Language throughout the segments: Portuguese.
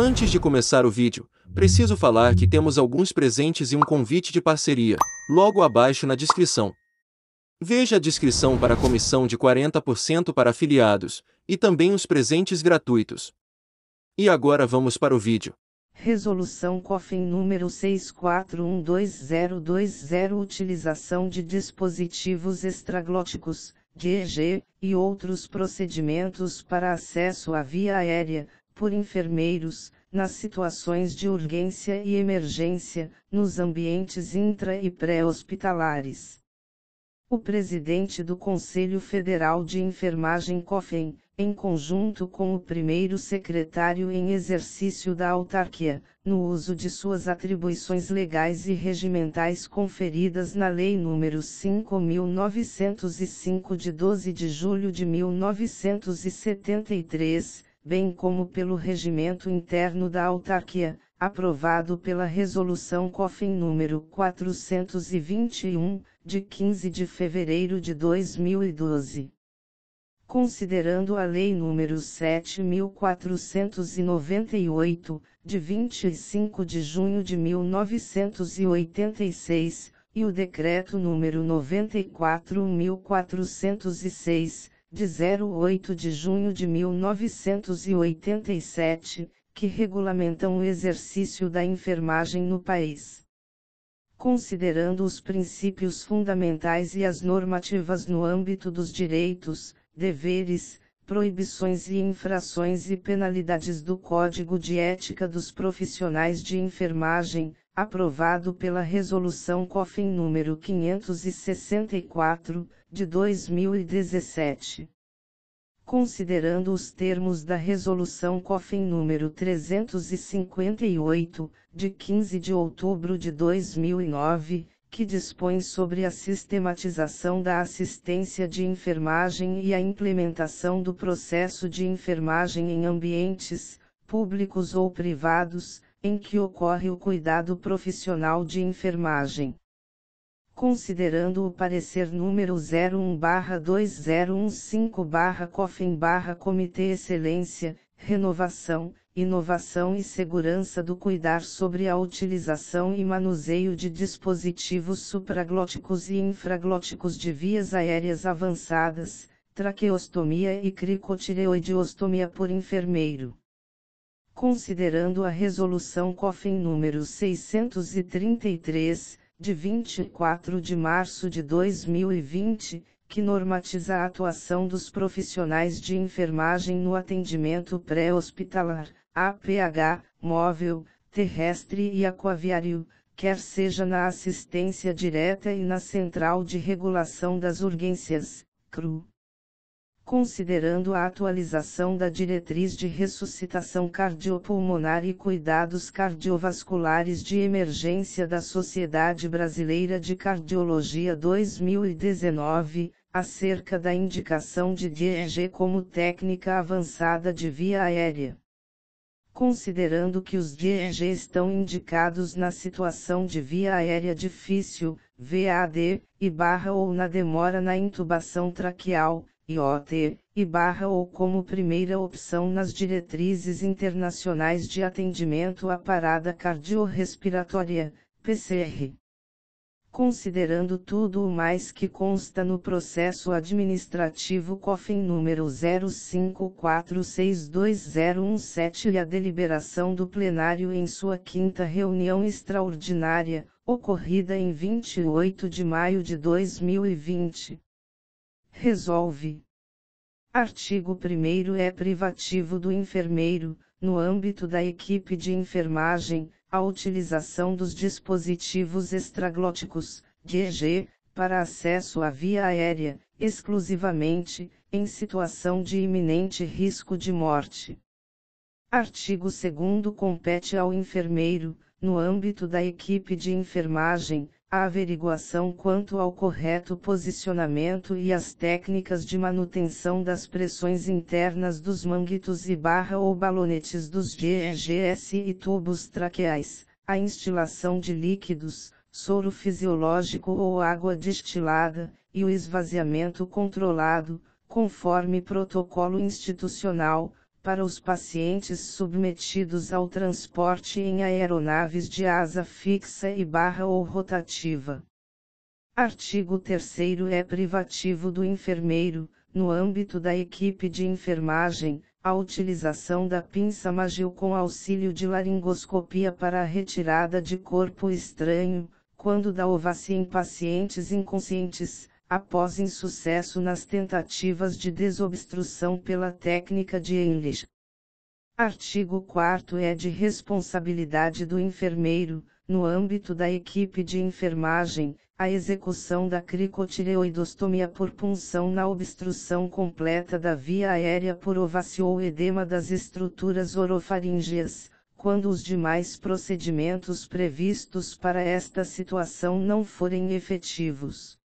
Antes de começar o vídeo, preciso falar que temos alguns presentes e um convite de parceria, logo abaixo na descrição. Veja a descrição para a comissão de 40% para afiliados, e também os presentes gratuitos. E agora vamos para o vídeo. Resolução COFIN número 64122020 Utilização de dispositivos extraglóticos, DEG, e outros procedimentos para acesso à via aérea, por enfermeiros, nas situações de urgência e emergência, nos ambientes intra e pré-hospitalares. O presidente do Conselho Federal de Enfermagem COFEN, em conjunto com o primeiro secretário em exercício da autarquia, no uso de suas atribuições legais e regimentais conferidas na Lei nº 5.905 de 12 de julho de 1973, bem como pelo regimento interno da autarquia, aprovado pela Resolução COFEN número 421, de 15 de fevereiro de 2012. Considerando a Lei nº 7.498, de 25 de junho de 1986, e o Decreto nº 94.406, de 08 de junho de 1987, que regulamentam o exercício da enfermagem no país. Considerando os princípios fundamentais e as normativas no âmbito dos direitos, deveres, proibições e infrações e penalidades do Código de Ética dos Profissionais de Enfermagem, aprovado pela Resolução COFIN número 564, de 2017. Considerando os termos da Resolução COFIN número 358, de 15 de outubro de 2009, que dispõe sobre a sistematização da assistência de enfermagem e a implementação do processo de enfermagem em ambientes, públicos ou privados, em que ocorre o cuidado profissional de enfermagem. Considerando o parecer número 01/2015/COFEN/Comitê Excelência, Renovação, Inovação e Segurança do Cuidar sobre a utilização e manuseio de dispositivos supraglóticos e infraglóticos de vias aéreas avançadas, traqueostomia e cricotireoideostomia por enfermeiro considerando a Resolução COFEN número 633, de 24 de março de 2020, que normatiza a atuação dos profissionais de enfermagem no atendimento pré-hospitalar, APH, móvel, terrestre e aquaviário, quer seja na assistência direta e na Central de Regulação das Urgências, CRU considerando a atualização da diretriz de ressuscitação cardiopulmonar e cuidados cardiovasculares de emergência da Sociedade Brasileira de Cardiologia 2019, acerca da indicação de DEG como técnica avançada de via aérea. Considerando que os DEG estão indicados na situação de via aérea difícil, VAD, e barra ou na demora na intubação traqueal, IOT, e barra ou como primeira opção nas diretrizes internacionais de atendimento à parada cardiorrespiratória, PCR. Considerando tudo o mais que consta no processo administrativo COFIN número 05462017 e a deliberação do plenário em sua quinta reunião extraordinária, ocorrida em 28 de maio de 2020 resolve. Artigo 1 é privativo do enfermeiro, no âmbito da equipe de enfermagem, a utilização dos dispositivos extraglóticos, DEG, para acesso à via aérea, exclusivamente, em situação de iminente risco de morte. Artigo 2 compete ao enfermeiro, no âmbito da equipe de enfermagem, a averiguação quanto ao correto posicionamento e as técnicas de manutenção das pressões internas dos manguitos e barra ou balonetes dos GEGS e tubos traqueais, a instilação de líquidos, soro fisiológico ou água destilada, e o esvaziamento controlado, conforme protocolo institucional, para os pacientes submetidos ao transporte em aeronaves de asa fixa e barra ou rotativa. Artigo 3 é privativo do enfermeiro, no âmbito da equipe de enfermagem, a utilização da pinça Magil com auxílio de laringoscopia para a retirada de corpo estranho, quando da ovácia em pacientes inconscientes, após insucesso nas tentativas de desobstrução pela técnica de English. Artigo 4 é de responsabilidade do enfermeiro, no âmbito da equipe de enfermagem, a execução da cricotireoidostomia por punção na obstrução completa da via aérea por ovácio ou edema das estruturas orofaríngeas, quando os demais procedimentos previstos para esta situação não forem efetivos.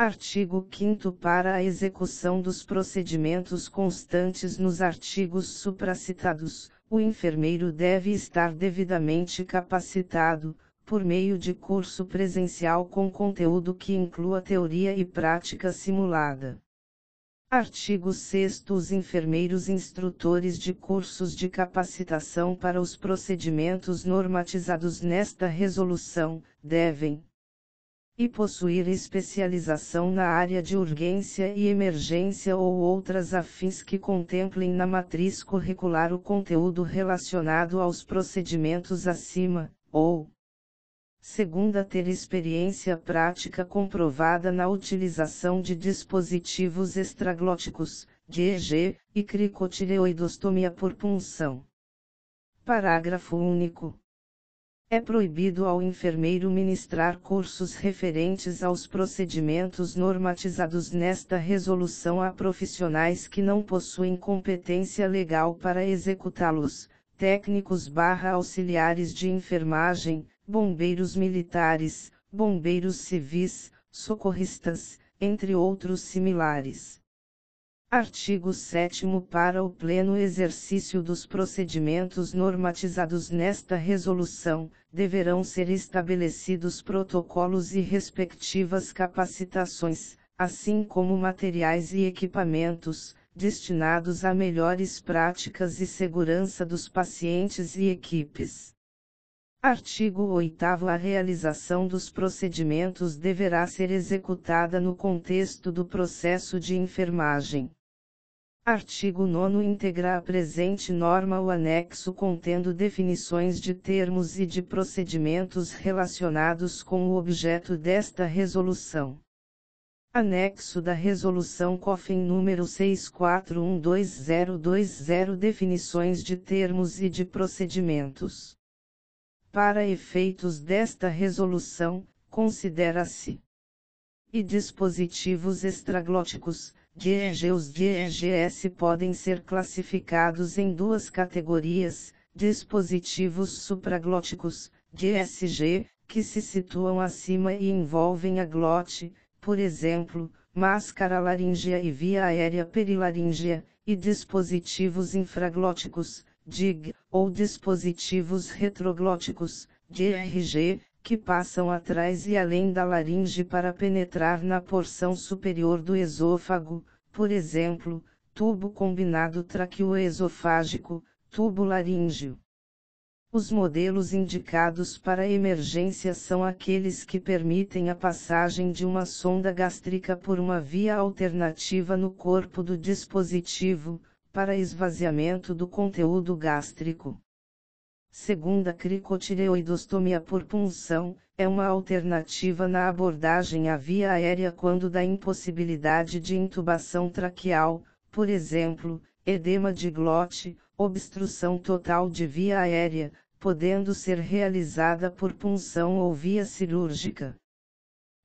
Artigo 5 Para a execução dos procedimentos constantes nos artigos supracitados, o enfermeiro deve estar devidamente capacitado, por meio de curso presencial com conteúdo que inclua teoria e prática simulada. Artigo 6 Os enfermeiros instrutores de cursos de capacitação para os procedimentos normatizados nesta resolução, devem, e possuir especialização na área de urgência e emergência ou outras afins que contemplem na matriz curricular o conteúdo relacionado aos procedimentos acima, ou segunda ter experiência prática comprovada na utilização de dispositivos extraglóticos, DEG, e cricotireoidostomia por punção. Parágrafo único. É proibido ao enfermeiro ministrar cursos referentes aos procedimentos normatizados nesta resolução a profissionais que não possuem competência legal para executá-los, técnicos barra auxiliares de enfermagem, bombeiros militares, bombeiros civis, socorristas, entre outros similares. Artigo 7 Para o pleno exercício dos procedimentos normatizados nesta resolução, deverão ser estabelecidos protocolos e respectivas capacitações, assim como materiais e equipamentos, destinados a melhores práticas e segurança dos pacientes e equipes. Artigo 8 A realização dos procedimentos deverá ser executada no contexto do processo de enfermagem. Artigo 9 integra a presente norma o anexo contendo definições de termos e de procedimentos relacionados com o objeto desta resolução. Anexo da Resolução COFIN número 6412020 Definições de termos e de procedimentos. Para efeitos desta resolução, considera-se e dispositivos extraglóticos, DEG Os DEGS podem ser classificados em duas categorias, dispositivos supraglóticos, DSG, que se situam acima e envolvem a glote, por exemplo, máscara laríngea e via aérea perilaríngea, e dispositivos infraglóticos, DIG, ou dispositivos retroglóticos, DRG, que passam atrás e além da laringe para penetrar na porção superior do esôfago, por exemplo, tubo combinado traqueoesofágico, tubo laríngeo. Os modelos indicados para emergência são aqueles que permitem a passagem de uma sonda gástrica por uma via alternativa no corpo do dispositivo, para esvaziamento do conteúdo gástrico. Segunda cricotireoidostomia por punção, é uma alternativa na abordagem à via aérea quando da impossibilidade de intubação traqueal, por exemplo, edema de glote, obstrução total de via aérea, podendo ser realizada por punção ou via cirúrgica.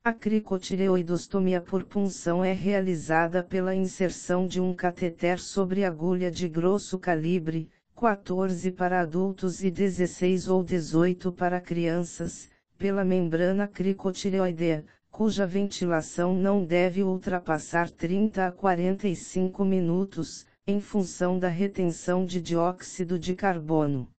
A cricotireoidostomia por punção é realizada pela inserção de um cateter sobre agulha de grosso calibre, 14 para adultos e 16 ou 18 para crianças, pela membrana cricotireoidea, cuja ventilação não deve ultrapassar 30 a 45 minutos, em função da retenção de dióxido de carbono.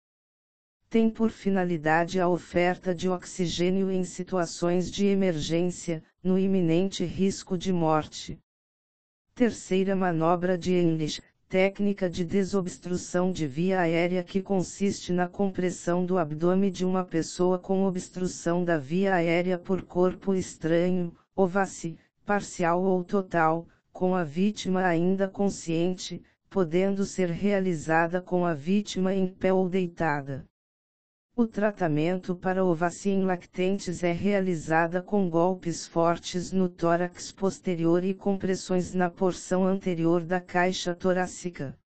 Tem por finalidade a oferta de oxigênio em situações de emergência, no iminente risco de morte. Terceira manobra de English, técnica de desobstrução de via aérea que consiste na compressão do abdômen de uma pessoa com obstrução da via aérea por corpo estranho, ovaci, parcial ou total, com a vítima ainda consciente, podendo ser realizada com a vítima em pé ou deitada. O tratamento para ovacia em lactentes é realizada com golpes fortes no tórax posterior e compressões na porção anterior da caixa torácica.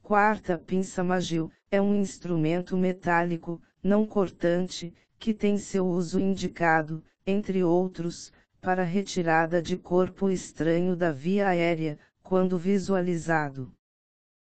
Quarta pinça Magil é um instrumento metálico, não cortante, que tem seu uso indicado, entre outros, para retirada de corpo estranho da via aérea, quando visualizado.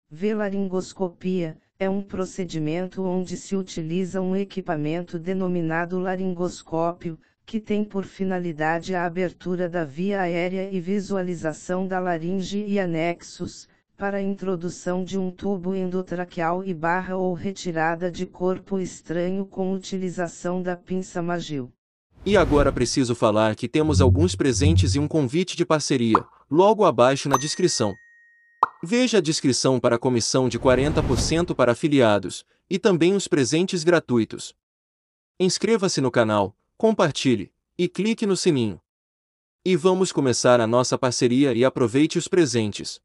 Velaringoscopia é um procedimento onde se utiliza um equipamento denominado laringoscópio, que tem por finalidade a abertura da via aérea e visualização da laringe e anexos, para introdução de um tubo endotraqueal e barra ou retirada de corpo estranho com utilização da pinça Magil. E agora preciso falar que temos alguns presentes e um convite de parceria, logo abaixo na descrição. Veja a descrição para a comissão de 40% para afiliados, e também os presentes gratuitos. Inscreva-se no canal, compartilhe, e clique no sininho. E vamos começar a nossa parceria e aproveite os presentes.